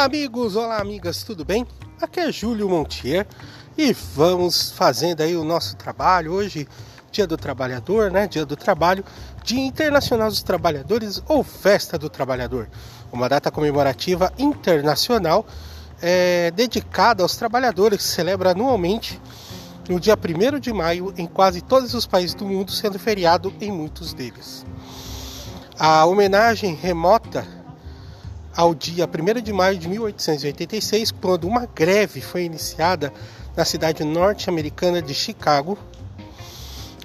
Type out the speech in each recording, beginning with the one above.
Olá, amigos, olá, amigas, tudo bem? Aqui é Júlio Montier e vamos fazendo aí o nosso trabalho. Hoje, Dia do Trabalhador, né? Dia do Trabalho, Dia Internacional dos Trabalhadores ou Festa do Trabalhador, uma data comemorativa internacional é, dedicada aos trabalhadores que celebra anualmente no dia 1 de maio em quase todos os países do mundo, sendo feriado em muitos deles. A homenagem remota ao dia 1 de maio de 1886, quando uma greve foi iniciada na cidade norte-americana de Chicago,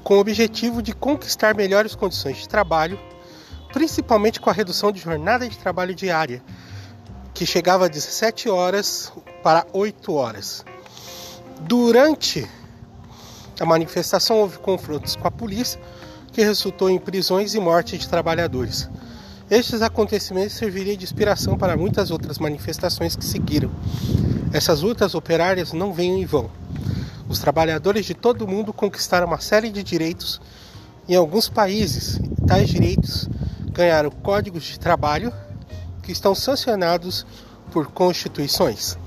com o objetivo de conquistar melhores condições de trabalho, principalmente com a redução de jornada de trabalho diária, que chegava a 17 horas para 8 horas. Durante a manifestação houve confrontos com a polícia, que resultou em prisões e morte de trabalhadores. Estes acontecimentos serviriam de inspiração para muitas outras manifestações que seguiram. Essas lutas operárias não vêm em vão. Os trabalhadores de todo o mundo conquistaram uma série de direitos. Em alguns países, tais direitos ganharam códigos de trabalho que estão sancionados por constituições.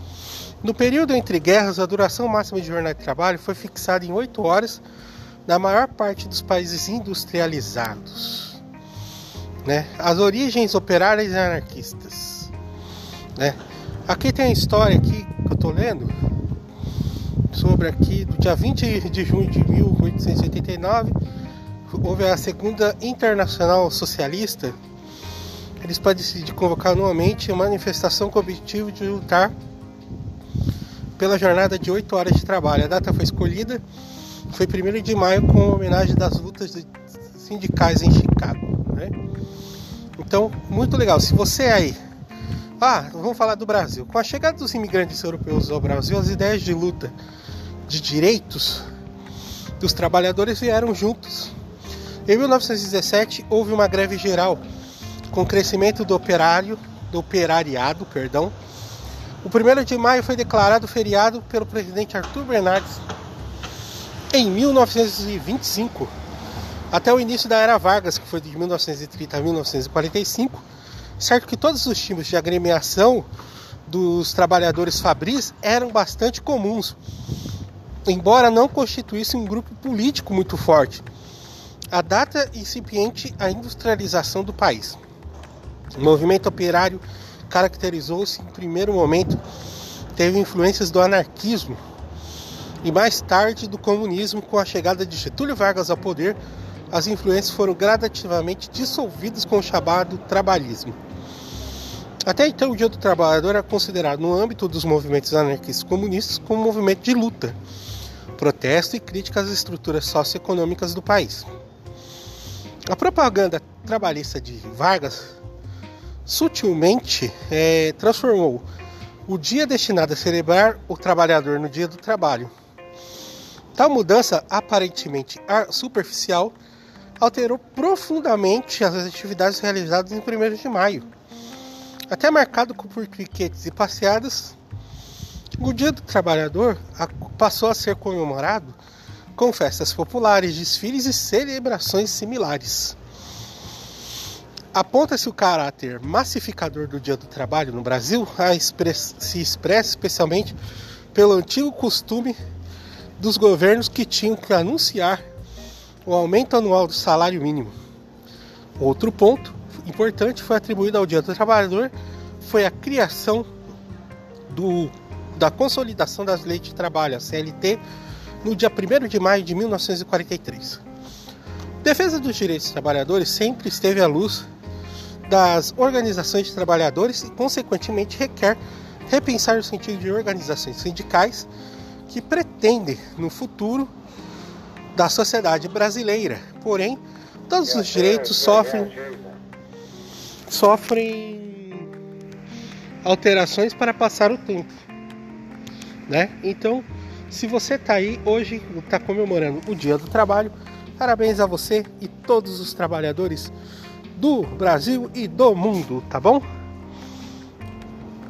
No período entre guerras, a duração máxima de jornada de trabalho foi fixada em 8 horas na maior parte dos países industrializados né? As origens operárias e anarquistas, né? Aqui tem a história aqui que eu tô lendo sobre aqui do dia 20 de junho de 1889 houve a segunda internacional socialista. Eles podem decidir convocar anualmente uma manifestação com o objetivo de lutar pela jornada de 8 horas de trabalho. A data foi escolhida, foi 1 de maio com homenagem das lutas sindicais em Chicago. Né? Então, muito legal. Se você é aí. Ah, vamos falar do Brasil. Com a chegada dos imigrantes europeus ao Brasil, as ideias de luta de direitos dos trabalhadores vieram juntos. Em 1917 houve uma greve geral com crescimento do operário, do operariado, perdão. O 1 de maio foi declarado feriado pelo presidente Arthur Bernardes em 1925 até o início da era Vargas, que foi de 1930 a 1945, certo que todos os tipos de agremiação dos trabalhadores fabris eram bastante comuns, embora não constituíssem um grupo político muito forte. A data incipiente a industrialização do país. O movimento operário caracterizou-se em primeiro momento teve influências do anarquismo e mais tarde do comunismo com a chegada de Getúlio Vargas ao poder as influências foram gradativamente dissolvidas com o chamado trabalhismo. Até então, o Dia do Trabalhador era considerado, no âmbito dos movimentos anarquistas comunistas, como um movimento de luta, protesto e crítica às estruturas socioeconômicas do país. A propaganda trabalhista de Vargas sutilmente é, transformou o dia destinado a celebrar o trabalhador no dia do trabalho. Tal mudança, aparentemente superficial, alterou profundamente as atividades realizadas em 1 de maio. Até marcado por piquetes e passeadas, o Dia do Trabalhador passou a ser comemorado com festas populares, desfiles e celebrações similares. Aponta-se o caráter massificador do Dia do Trabalho no Brasil, se expressa especialmente pelo antigo costume dos governos que tinham que anunciar o aumento anual do salário mínimo. Outro ponto importante foi atribuído ao Dia do Trabalhador foi a criação do, da consolidação das leis de trabalho, a CLT, no dia 1 de maio de 1943. Defesa dos direitos dos trabalhadores sempre esteve à luz das organizações de trabalhadores e, consequentemente, requer repensar o sentido de organizações sindicais que pretendem, no futuro, da sociedade brasileira. Porém, todos os direitos sofrem sofrem alterações para passar o tempo, né? Então, se você está aí hoje, está comemorando o Dia do Trabalho, parabéns a você e todos os trabalhadores do Brasil e do mundo, tá bom?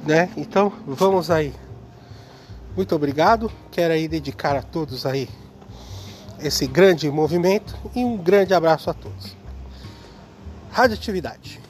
Né? Então, vamos aí. Muito obrigado. Quero aí dedicar a todos aí esse grande movimento e um grande abraço a todos. Radioatividade.